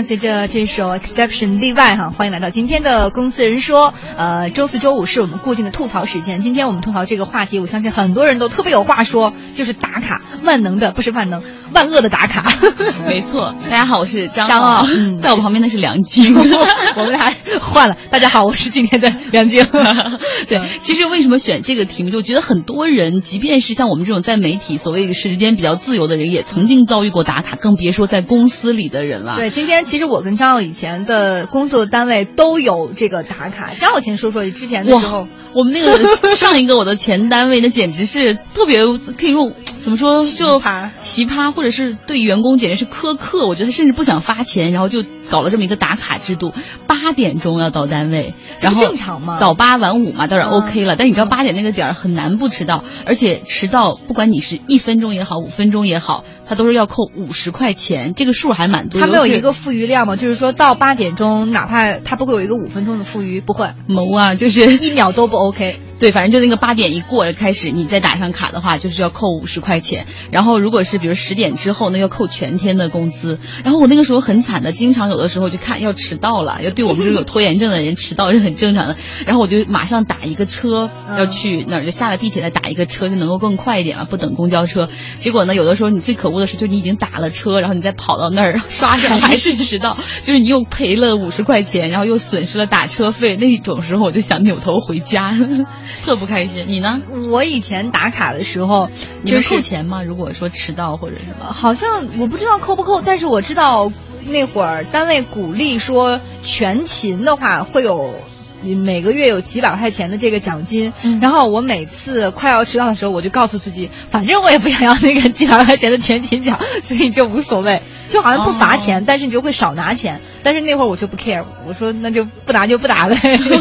伴随着这首 Exception 例外哈，欢迎来到今天的公司人说。呃，周四周五是我们固定的吐槽时间。今天我们吐槽这个话题，我相信很多人都特别有话说，就是打卡，万能的不是万能，万恶的打卡。没错，大家好，我是张张傲，嗯在我旁边的是梁晶。我们俩 换了。大家好，我是今天的 梁静。对，其实为什么选这个题目？就觉得很多人，即便是像我们这种在媒体所谓时间比较自由的人，也曾经遭遇过打卡，更别说在公司里的人了。对，今天其实我跟张傲以前的工作单位都有这个打卡。张傲先说说之前的时候，我们那个上一个我的前单位，那简直是特别可以用怎么说就奇葩奇葩，或者是对员工简直是苛刻。我觉得甚至不想发钱，然后就搞了这么一个打卡制度，八点钟要到单位，然后正常吗早八晚五嘛，当然嗯 OK 了。但你知道八点那个点儿很难不迟到，而且迟到不管你是一分钟也好，五分钟也好，他都是要扣五十块钱，这个数还蛮多。他没有一个富余量吗？就是说到八点钟，哪怕他不会有一个五分钟的富余，不会，谋啊，就是一秒都不 OK。对，反正就那个八点一过开始，你再打上卡的话，就是要扣五十块钱。然后如果是比如十点之后，那要扣全天的工资。然后我那个时候很惨的，经常有的时候就看要迟到了，要对我们这种有拖延症的人迟到是很正常的。然后我就马上打一个车嗯要去那儿，就下了地铁再打一个车，就能够更快一点嘛，不等公交车。结果呢，有的时候你最可恶的是，就是你已经打了车，然后你再跑到那儿 刷上 还是迟到，就是你又赔了五十块钱，然后又损失了打车费。那种时候我就想扭头回家，特不开心。你呢？我以前打卡的时候，就是扣钱吗？如果说迟到或者什么？好像我不知道扣不扣，但是我知道那会儿单位鼓励说全勤的话会有。每个月有几百块钱的这个奖金，嗯然后我每次快要迟到的时候，我就告诉自己，反正我也不想要那个几百块钱的全勤奖，所以就无所谓，就好像不罚钱，哦但是你就会少拿钱。但是那会儿我就不 care，我说那就不打就不打呗。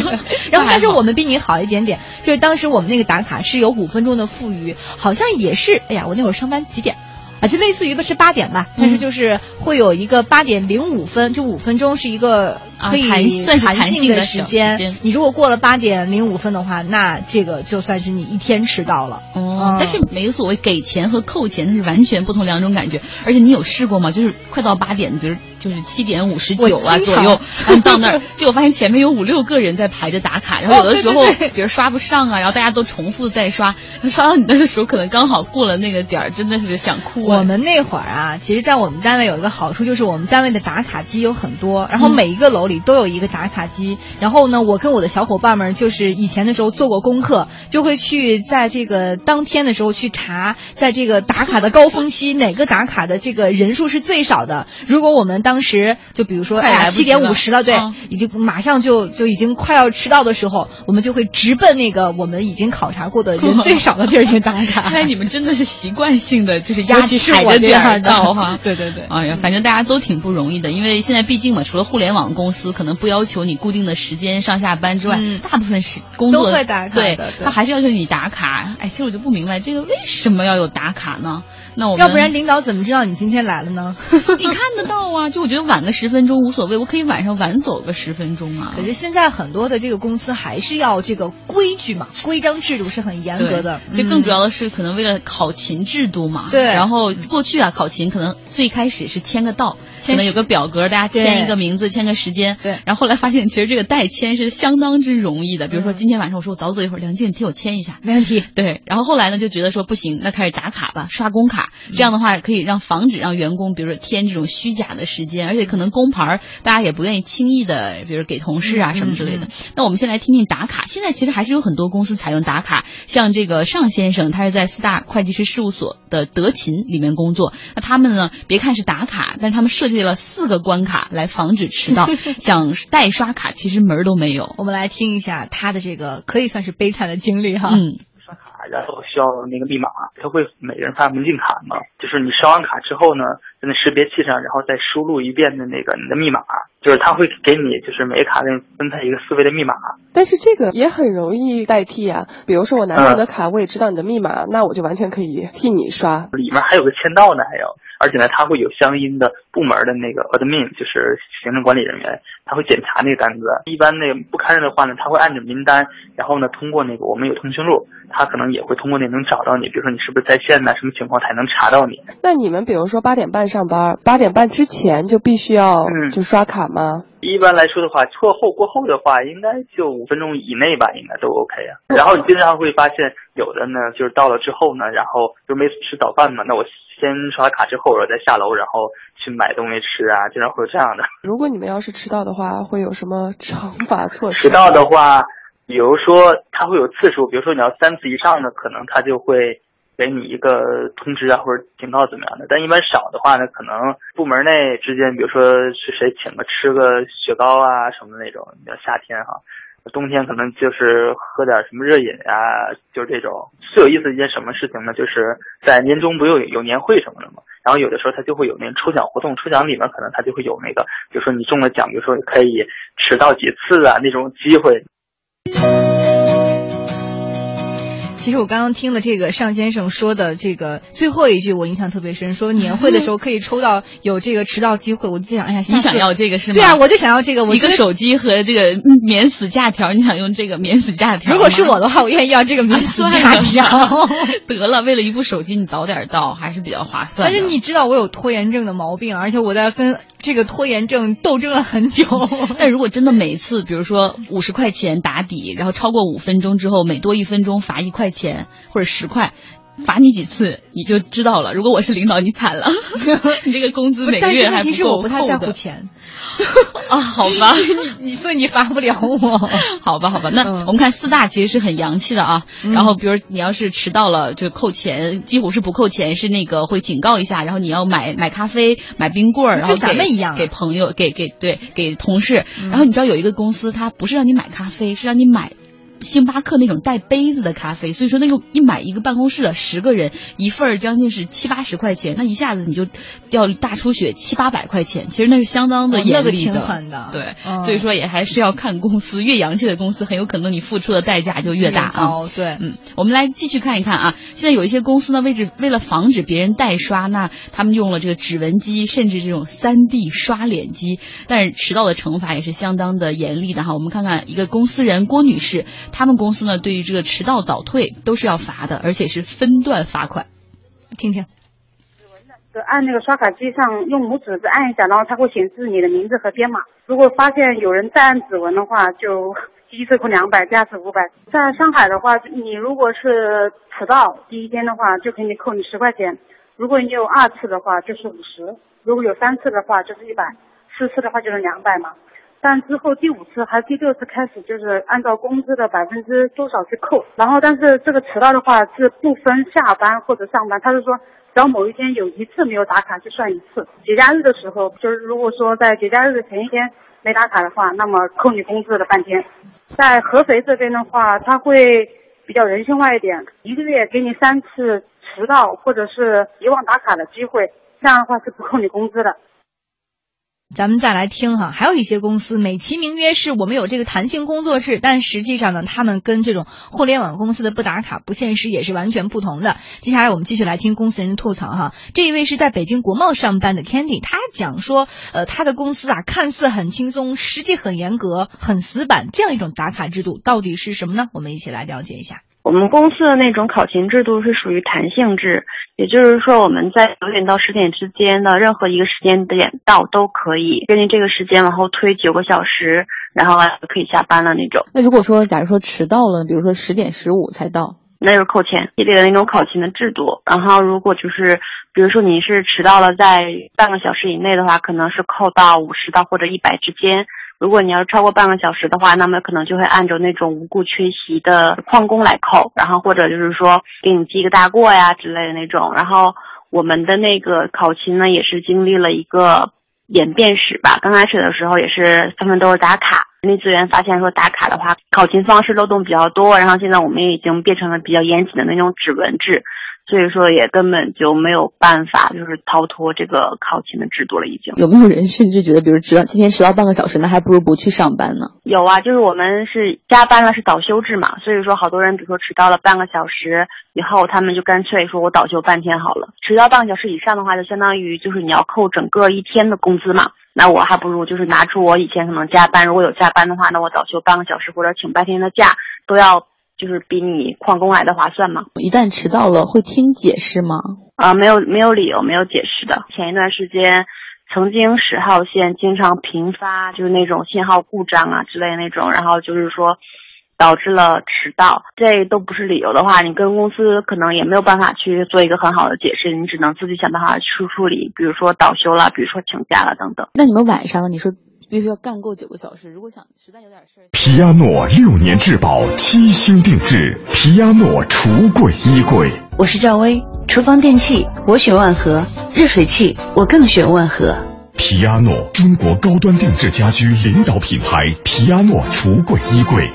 然后，但是我们比你好一点点，就是当时我们那个打卡是有五分钟的富余，好像也是，哎呀，我那会儿上班几点？啊，就类似于吧，是八点吧，但是就是会有一个八点零五分，就五分钟是一个可以算是弹性性的时间。你如果过了八点零五分的话，那这个就算是你一天迟到了。哦，但是没有所谓给钱和扣钱，它是完全不同两种感觉。而且你有试过吗？就是快到八点，比如就是七点五十九啊左右，然后到那儿，结果发现前面有五六个人在排着打卡，然后有的时候比如刷不上啊，然后大家都重复在刷，刷到你那的时候，可能刚好过了那个点儿，真的是想哭啊。我们那会儿啊，其实，在我们单位有一个好处，就是我们单位的打卡机有很多，然后嗯每一个楼里都有一个打卡机。然后呢，我跟我的小伙伴们，就是以前的时候做过功课，就会去在这个当天的时候去查，在这个打卡的高峰期，哪个打卡的这个人数是最少的。如果我们当时就比如说，哎呀，七点了五十了，对，嗯已经马上就就已经快要迟到的时候，我们就会直奔那个我们已经考察过的人最少的地儿去打卡。看来你们真的是习惯性的，就是压 尤其是踩我着点儿到哈。对对对。哎呀，反正大家都挺不容易的，因为现在毕竟嘛，除了互联网公司可能不要求你固定的时间上下班之外，嗯大部分是工作都会打卡对对，他还是要求你打卡。哎，其实我就不明白这个为什么要有打卡呢？那我们要不然领导怎么知道你今天来了呢？你看得到啊？就我觉得晚个十分钟无所谓，我可以晚上晚走个十分钟啊。可是现在很多的这个公司还是要这个规矩嘛，规章制度是很严格的。其实更主要，要的是可能为了考勤制度嘛。对然后过去啊，考勤可能最开始是签个到，可能有个表格，大家签一个名字，签个时间。对然后后来发现，其实这个代签是相当之容易的。比如说嗯今天晚上我说我早走一会儿，梁静你替我签一下。没问题。对，然后后来呢，就觉得说不行，那开始打卡吧，刷工卡，这样的话可以让防止让员工，比如说填这种虚假的时间，而且可能工牌儿大家也不愿意轻易的，比如给同事啊嗯什么之类的。嗯那我们先来听听打卡，现在其实还是有很多公司采用打卡，像这个尚先生，他是在四大会计师事务所的德勤里面工作，那他们呢，别看是打卡，但是他们设计了四个关卡来防止迟到，想代刷卡其实门儿都没有。我们来听一下他的这个可以算是悲惨的经历哈。嗯，刷卡，然后需要那个密码，他会每人发门禁卡嘛，就是你刷完卡之后呢，在那识别器上，然后再输入一遍的那个你的密码，就是他会给你就是每卡给你分配一个四位的密码，但是这个也很容易代替啊。比如说我拿到你的卡，我也知道你的密码，那我就完全可以替你刷。里面还有个签到呢，还有，而且呢，它会有相应的部门的那个 admin，就是行政管理人员，他会检查那个单子。一般那个不堪任的话呢，他会按着名单，然后呢，通过那个我们有通讯录，他可能也会通过那能找到你，比如说你是不是在线呢，什么情况才能查到你？那你们比如说八点半上班，八点半之前就必须要就刷卡吗？一般来说的话，错后过后的话，应该就五分钟以内吧，应该都 OK 啊。然后你经常会发现，有的呢就是到了之后呢，然后就没吃早饭嘛，那我先刷卡之后，然后再下楼，然后去买东西吃啊，经常会有这样的。如果你们要是迟到的话，会有什么惩罚措施？迟到的话。比如说，他会有次数，比如说你要三次以上的，可能他就会给你一个通知啊，或者警告怎么样的。但一般少的话呢，可能部门内之间，比如说是谁请个吃个雪糕啊什么那种。你要夏天哈，冬天可能就是喝点什么热饮啊，就是这种。最有意思一件什么事情呢？就是在年终不有有年会什么的嘛？然后有的时候他就会有那个抽奖活动，抽奖里面可能他就会有那个，比如说你中了奖，比如说可以迟到几次啊那种机会。其实我刚刚听了这个尚先生说的这个最后一句，我印象特别深，说年会的时候可以抽到有这个迟到机会，我就想，哎呀，你想要这个是吗？对啊，我就想要这个，我一个手机和这个免死假条，你想用这个免死假条？如果是我的话，我愿意要这个免死假条。得了，为了一部手机，你早点到还是比较划算。但是你知道我有拖延症的毛病，而且我在跟这个拖延症斗争了很久。但如果真的每次，比如说五十块钱打底，然后超过五分钟之后，每多一分钟罚一块钱，或者。十块，罚你几次你就知道了。如果我是领导，你惨了，你这个工资每个月还不够我不太在乎钱啊，好吧，你所以你罚不了我，好吧，好吧。那我们看四大其实是很洋气的啊。然后比如你要是迟到了就扣钱，几乎是不扣钱，是那个会警告一下。然后你要买买咖啡、买冰棍儿，然后咱们一样给朋友、给给对给同事。然后你知道有一个公司，它不是让你买咖啡，是让你买。星巴克那种带杯子的咖啡，所以说那个一买一个办公室的十个人一份儿，将近是七八十块钱，那一下子你就要大出血七八百块钱，其实那是相当的严厉的，对，所以说也还是要看公司，越洋气的公司很有可能你付出的代价就越大啊。对，嗯，我们来继续看一看啊，现在有一些公司呢，为止为了防止别人代刷，那他们用了这个指纹机，甚至这种三 D 刷脸机，但是迟到的惩罚也是相当的严厉的哈。我们看看一个公司人郭女士。他们公司呢，对于这个迟到早退都是要罚的，而且是分段罚款。听听，指纹的，就按那个刷卡机上用拇指按一下，然后它会显示你的名字和编码。如果发现有人再按指纹的话，就第一次扣两百，第二次五百。在上海的话，你如果是迟到第一天的话，就给你扣你十块钱；如果你有二次的话，就是五十；如果有三次的话，就是一百；四次的话就是两百嘛。但之后第五次还是第六次开始，就是按照工资的百分之多少去扣。然后，但是这个迟到的话是不分下班或者上班，他是说只要某一天有一次没有打卡就算一次。节假日的时候，就是如果说在节假日的前一天没打卡的话，那么扣你工资的半天。在合肥这边的话，他会比较人性化一点，一个月给你三次迟到或者是遗忘打卡的机会，这样的话是不扣你工资的。咱们再来听哈，还有一些公司美其名曰是我们有这个弹性工作制，但实际上呢，他们跟这种互联网公司的不打卡不现实也是完全不同的。接下来我们继续来听公司人吐槽哈，这一位是在北京国贸上班的 Candy，他讲说，呃，他的公司啊看似很轻松，实际很严格、很死板，这样一种打卡制度到底是什么呢？我们一起来了解一下。我们公司的那种考勤制度是属于弹性制，也就是说我们在九点到十点之间的任何一个时间点到都可以根据这个时间往后推九个小时，然后可以下班了那种。那如果说假如说迟到了，比如说十点十五才到，那就是扣钱，系列的那种考勤的制度。然后如果就是比如说你是迟到了在半个小时以内的话，可能是扣到五十到或者一百之间。如果你要是超过半个小时的话，那么可能就会按照那种无故缺席的旷工来扣，然后或者就是说给你记个大过呀之类的那种。然后我们的那个考勤呢，也是经历了一个演变史吧。刚开始的时候也是他们都是打卡，人力资源发现说打卡的话，考勤方式漏洞比较多，然后现在我们也已经变成了比较严谨的那种指纹制。所以说也根本就没有办法，就是逃脱这个考勤的制度了。已经有没有人甚至觉得，比如迟到今天迟到半个小时，那还不如不去上班呢？有啊，就是我们是加班了，是倒休制嘛。所以说，好多人比如说迟到了半个小时以后，他们就干脆说我倒休半天好了。迟到半个小时以上的话，就相当于就是你要扣整个一天的工资嘛。那我还不如就是拿出我以前可能加班，如果有加班的话，那我倒休半个小时或者请半天的假都要。就是比你旷工来的划算吗。一旦迟到了，会听解释吗？啊，没有没有理由，没有解释的。前一段时间，曾经十号线经常频发就是那种信号故障啊之类那种，然后就是说。导致了迟到，这都不是理由的话，你跟公司可能也没有办法去做一个很好的解释，你只能自己想办法去处理，比如说倒休了，比如说请假了等等。那你们晚上你说必须要干够九个小时，如果想实在有点事儿，皮亚诺六年质保，七星定制，皮亚诺橱柜衣柜。我是赵薇，厨房电器我选万和，热水器我更选万和。皮亚诺，中国高端定制家居领导品牌，皮亚诺橱柜衣柜。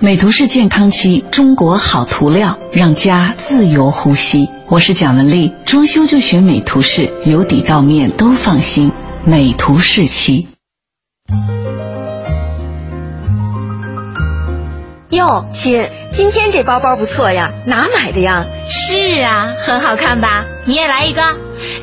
美图仕健康漆，中国好涂料，让家自由呼吸。我是蒋雯丽，装修就选美图仕，由底到面都放心。美图仕漆。哟，亲，今天这包包不错呀，哪买的呀？是啊，很好看吧？你也来一个，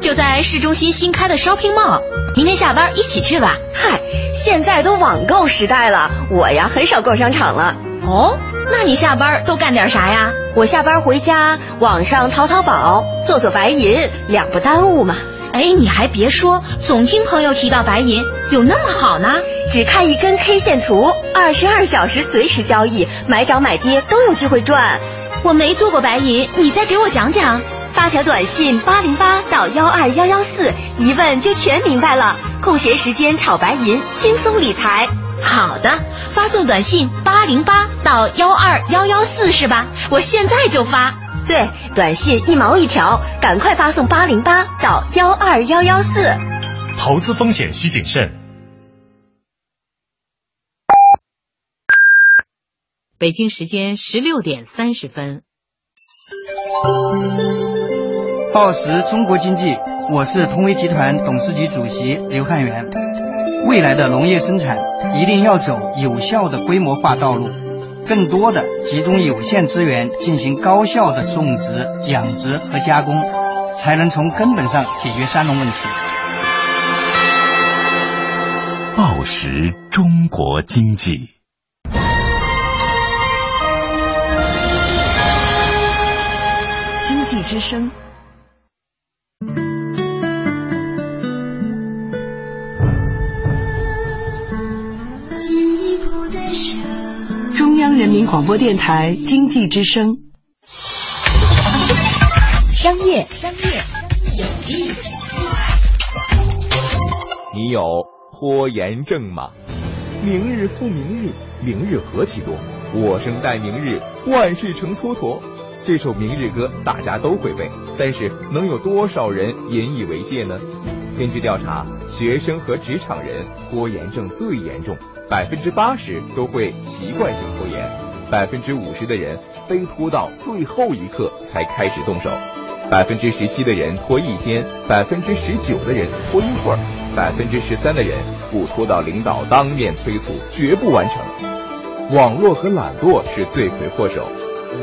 就在市中心新开的 Shopping Mall，明天下班一起去吧。嗨，现在都网购时代了，我呀很少逛商场了。哦，那你下班都干点啥呀？我下班回家，网上淘淘宝，做做白银，两不耽误嘛。哎，你还别说，总听朋友提到白银，有那么好呢？只看一根 K 线图，二十二小时随时交易，买涨买跌都有机会赚。我没做过白银，你再给我讲讲。发条短信八零八到幺二幺幺四，一问就全明白了。空闲时间炒白银，轻松理财。好的，发送短信八零八到幺二幺幺四是吧？我现在就发。对，短信一毛一条，赶快发送八零八到幺二幺幺四。投资风险需谨慎。北京时间十六点三十分。报时中国经济，我是同威集团董事局主席刘汉元。未来的农业生产一定要走有效的规模化道路，更多的集中有限资源进行高效的种植、养殖和加工，才能从根本上解决三农问题。报时中国经济，经济之声。中央人民广播电台经济之声。商业，商业有意思。你有拖延症吗？明日复明日，明日何其多。我生待明日，万事成蹉跎。这首明日歌大家都会背，但是能有多少人引以为戒呢？根据调查，学生和职场人拖延症最严重，百分之八十都会习惯性拖延，百分之五十的人非拖到最后一刻才开始动手，百分之十七的人拖一天，百分之十九的人拖一会儿，百分之十三的人不拖到领导当面催促绝不完成。网络和懒惰是罪魁祸首，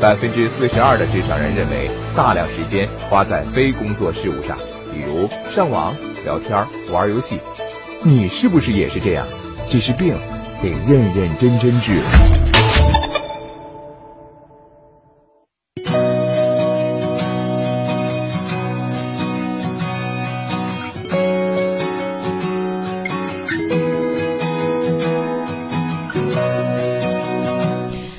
百分之四十二的职场人认为大量时间花在非工作事务上，比如上网。聊天、玩游戏，你是不是也是这样？这是病，得认认真真治。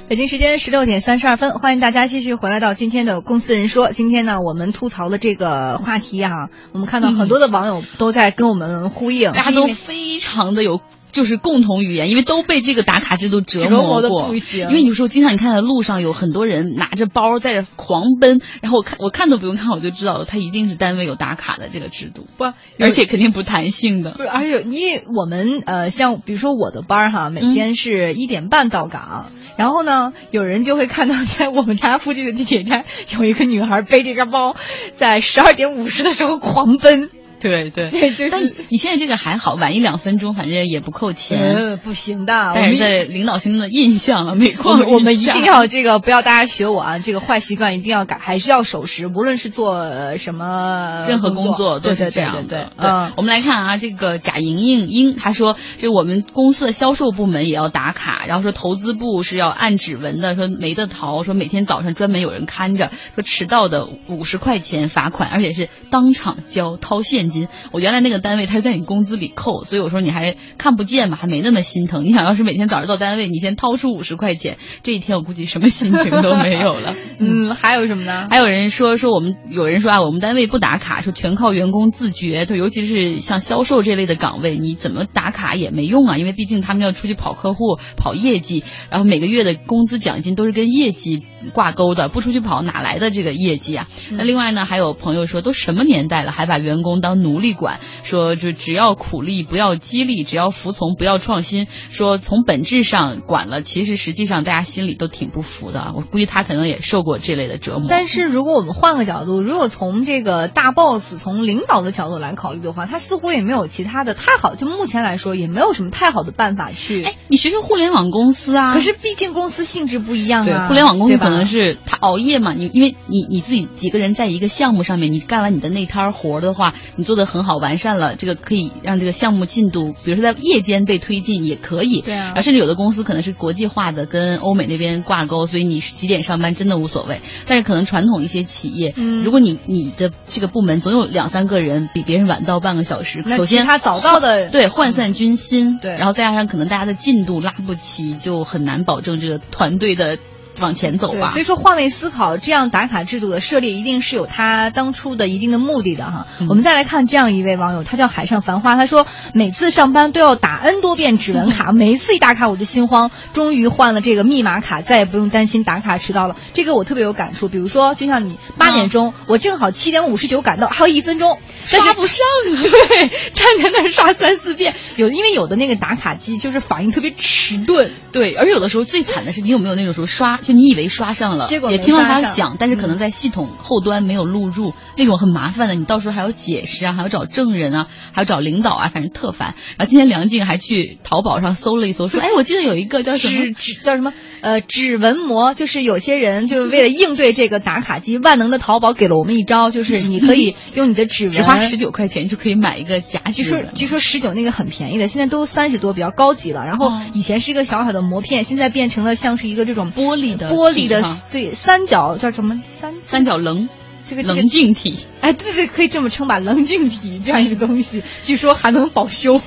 北京时间十六点三十二分，欢迎大家继续回来到今天的《公司人说》。今天呢，我们吐槽的这个话题啊，我们看到很多的网友都在跟我们呼应，大家都非常的有。就是共同语言，因为都被这个打卡制度折磨过。因为有时候经常你看在路上有很多人拿着包在这狂奔，然后我看我看都不用看，我就知道他一定是单位有打卡的这个制度，不，而且肯定不弹性的。不是，而且因为我们呃，像比如说我的班儿哈，每天是一点半到岗，然后呢，有人就会看到在我们家附近的地铁站有一个女孩背着一个包，在十二点五十的时候狂奔。对对 对，就是。但你现在这个还好，晚一两分钟，反正也不扣钱。呃，不行的。但是在领导心中的印象啊，每况我们一定要这个，不要大家学我啊，这个坏习惯一定要改，还是要守时，无论是做什么任何工作都是这样的。对，我们来看啊，这个贾莹莹英她说，这我们公司的销售部门也要打卡，然后说投资部是要按指纹的，说没得逃，说每天早上专门有人看着，说迟到的五十块钱罚款，而且是当场交掏现金。我原来那个单位他是在你工资里扣，所以我说你还看不见嘛，还没那么心疼。你想要是每天早上到单位，你先掏出五十块钱，这一天我估计什么心情都没有了。嗯，还有什么呢？还有人说说我们有人说啊，我们单位不打卡，说全靠员工自觉。对，尤其是像销售这类的岗位，你怎么打卡也没用啊，因为毕竟他们要出去跑客户、跑业绩，然后每个月的工资奖金都是跟业绩挂钩的，不出去跑哪来的这个业绩啊？那另外呢，还有朋友说，都什么年代了，还把员工当奴隶管？说就只要苦力不要激励，只要服从不要创新。说从本质上管了，其实实际上大家心里都挺不服的。我估计他可能也受过这类的折磨。但是如果我们换个角度，如果从这个大 boss 从领导的角度来考虑的话，他似乎也没有其他的太好。就目前来说，也没有什么太好的办法去。哎，你学学互联网公司啊。可是毕竟公司性质不一样啊。对，互联网公司可能是他熬夜嘛。你因为你你自己几个人在一个项目上面，你干完你的那摊活的话，你做的很好，完善了，这个可以让这个项目进度，比如说在夜间被推进也可以。对啊。甚至有的公司可能是国际化的，跟欧美那边挂钩，所以你是几点上班真的无所谓。但是可能传统一些企业，嗯，如果你你的这个部门总有两三个人比别人晚到半个小时，首先他早到的对涣散军心，对，然后再加上可能大家的进度拉不齐，就很难保证这个团队的。往前走吧。所以说换位思考，这样打卡制度的设立一定是有它当初的一定的目的的哈。我们再来看这样一位网友，他叫海上繁花，他说每次上班都要打 N 多遍指纹卡，每一次一打卡我就心慌。终于换了这个密码卡，再也不用担心打卡迟到了。这个我特别有感触。比如说，就像你八点钟，我正好七点五十九赶到，还有一分钟刷不上了。对，站在那儿刷三四遍。有因为有的那个打卡机就是反应特别迟钝。对，而有的时候最惨的是，你有没有那种时候刷，就你以为刷上了，结果也听到它响，但是可能在系统后端没有录入，那种很麻烦的。你到时候还要解释啊，还要找证人啊，还要找领导啊，反正特烦。然后今天梁静还去淘宝上搜了一搜，说，哎，我记得有一个叫什么指叫什么呃指纹膜，就是有些人就为了应对这个打卡机，万能的淘宝给了我们一招，就是你可以 用你的指纹，只花十九块钱就可以买一个假指纹。据说据说十九那个很便宜的，现在都三十多，比较高级了。然后以前是一个小小的膜片，现在变成了像是一个这种玻璃的玻璃的。对，三角叫什么？三三角棱，这个棱镜体。哎，对对，可以这么称吧，棱镜体这样一个东西，据说还能保修，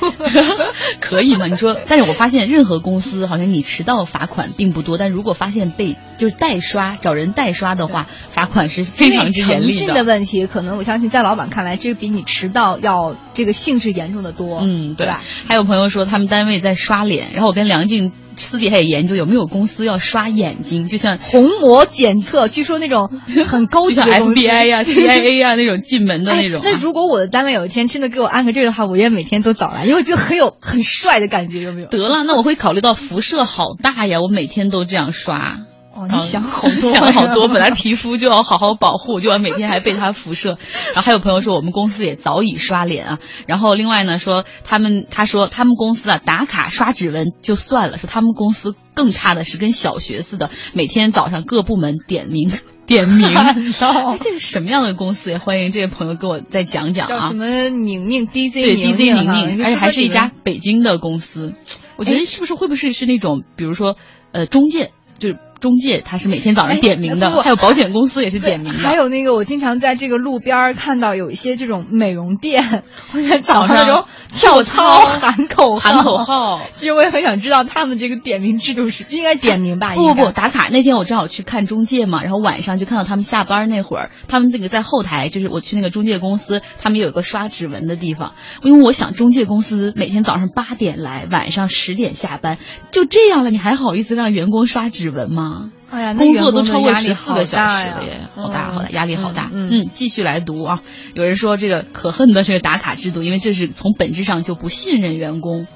可以吗？你说，但是我发现任何公司好像你迟到罚款并不多，但如果发现被就是代刷找人代刷的话，罚款是非常之严厉的。诚信的问题，可能我相信在老板看来，这比你迟到要这个性质严重的多。嗯，对吧？还有朋友说他们单位在刷脸，然后我跟梁静。私底下也研究有没有公司要刷眼睛，就像虹膜检测，据说那种很高级的 FBI 呀、CIA 呀那种进门的那种。那如果我的单位有一天真的给我安个这个的话，我也每天都早来，因为就很有很帅的感觉，有没有？得了，那我会考虑到辐射好大呀，我每天都这样刷。哦，你想好 多，想好多。本来皮肤就要好好保护，就要每天还被它辐射。然后还有朋友说，我们公司也早已刷脸啊。然后另外呢，说他们他说他们公司啊打卡刷指纹就算了，说他们公司更差的是跟小学似的，每天早上各部门点名点名。这是什么样的公司？也欢迎这位朋友给我再讲讲啊。叫什么宁宁 DJ 对 DJ 宁宁，而且还是一家北京的公司。我觉得是不是会不会是那种，比如说呃中介，就是。中介他是每天早上点名的，还有保险公司也是点名的。还有那个，我经常在这个路边看到有一些这种美容店，我在早上那种跳操喊口喊口号。其实我也很想知道他们这个点名制度是应该点名吧？不不不，打卡那天我正好去看中介嘛，然后晚上就看到他们下班那会儿，他们那个在后台，就是我去那个中介公司，他们有个刷指纹的地方。因为我想中介公司每天早上八点来，晚上十点下班，就这样了，你还好意思让员工刷指纹吗？哎呀，工作都超过十四个小时了耶，好大好大，压力好大。嗯，继续来读啊。有人说这个可恨的是打卡制度，因为这是从本质上就不信任员工。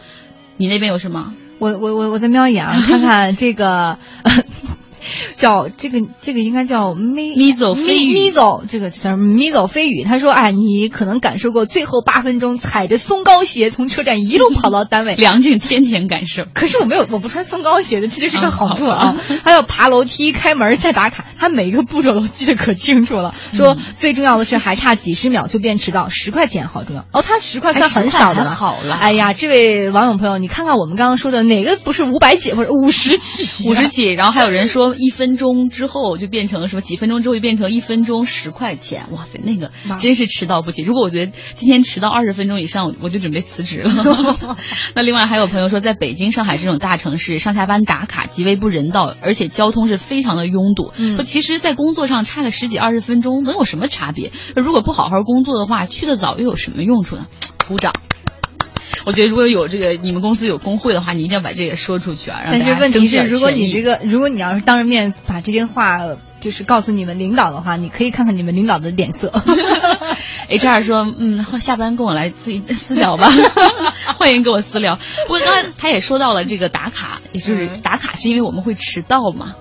你那边有什么？我我我我在瞄一眼啊，看看这个。叫这个这个应该叫咪咪走飞语咪走这个叫咪走飞语。他说，哎，你可能感受过最后八分钟踩着松糕鞋从车站一路跑到单位，梁静天天感受。可是我没有，我不穿松糕鞋的，这就是个好处啊。还有爬楼梯、开门再打卡，他每一个步骤都记得可清楚了。说最重要的是还差几十秒就变迟到，十块钱好重要哦。他十块算很少的了。好了，哎呀，这位网友朋友，你看看我们刚刚说的哪个不是五百起或者五十起？五十起，然后还有人说一分钟之后就变成什么？几分钟之后就变成一分钟十块钱？哇塞，那个真是迟到不起。如果我觉得今天迟到二十分钟以上，我就准备辞职了。那另外还有朋友说，在北京、上海这种大城市，上下班打卡极为不人道，而且交通是非常的拥堵。嗯，其实，在工作上差个十几二十分钟，能有什么差别？如果不好好工作的话，去的早又有什么用处呢？鼓掌。我觉得如果有这个你们公司有工会的话，你一定要把这个说出去啊！但是问题是，如果你这个，如果你要是当着面把这些话就是告诉你们领导的话，你可以看看你们领导的脸色。HR 说，嗯，下班跟我来自己 私聊吧，欢迎跟我私聊。不过刚才他也说到了这个打卡，也就是打卡是因为我们会迟到嘛。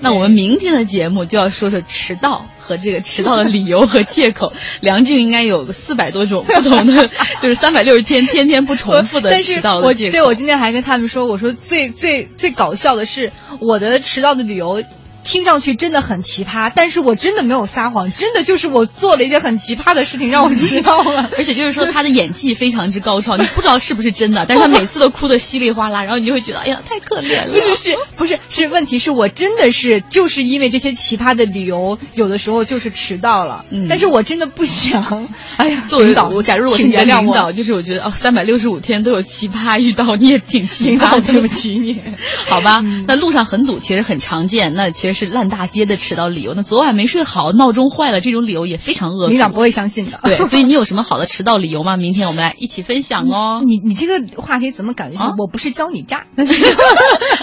那我们明天的节目就要说说迟到和这个迟到的理由和借口。梁静应该有四百多种不同的，就是三百六十天天天不重复的迟到的借口。对，我今天还跟他们说，我说最最最搞笑的是我的迟到的理由。听上去真的很奇葩，但是我真的没有撒谎，真的就是我做了一件很奇葩的事情让我知道了，而且就是说他的演技非常之高超，你不知道是不是真的，但是他每次都哭得稀里哗啦，然后你就会觉得哎呀太可怜了。不是是不是是问题是我真的是就是因为这些奇葩的理由，有的时候就是迟到了，嗯，但是我真的不想，哎呀，作为我假如我是你的领导，就是我觉得哦三百六十五天都有奇葩遇到，你也挺奇葩，对不起你，好吧？那路上很堵其实很常见，那其实是烂大街的。迟到理由，那昨晚没睡好，闹钟坏了，这种理由也非常恶俗。领导不会相信的。对，所以你有什么好的迟到理由吗？明天我们来一起分享哦。你你这个话题怎么感觉啊？我不是教你诈，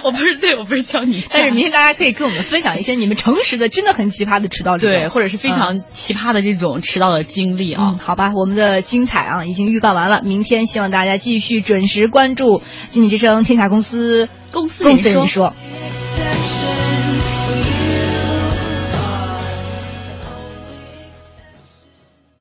我不是对我不是教你，但是明天大家可以跟我们分享一些你们诚实的、真的很奇葩的迟到理由，对，或者是非常奇葩的这种迟到的经历啊。嗯、好吧，我们的精彩啊已经预告完了，明天希望大家继续准时关注《经济之声》天下公司公司公司人说。说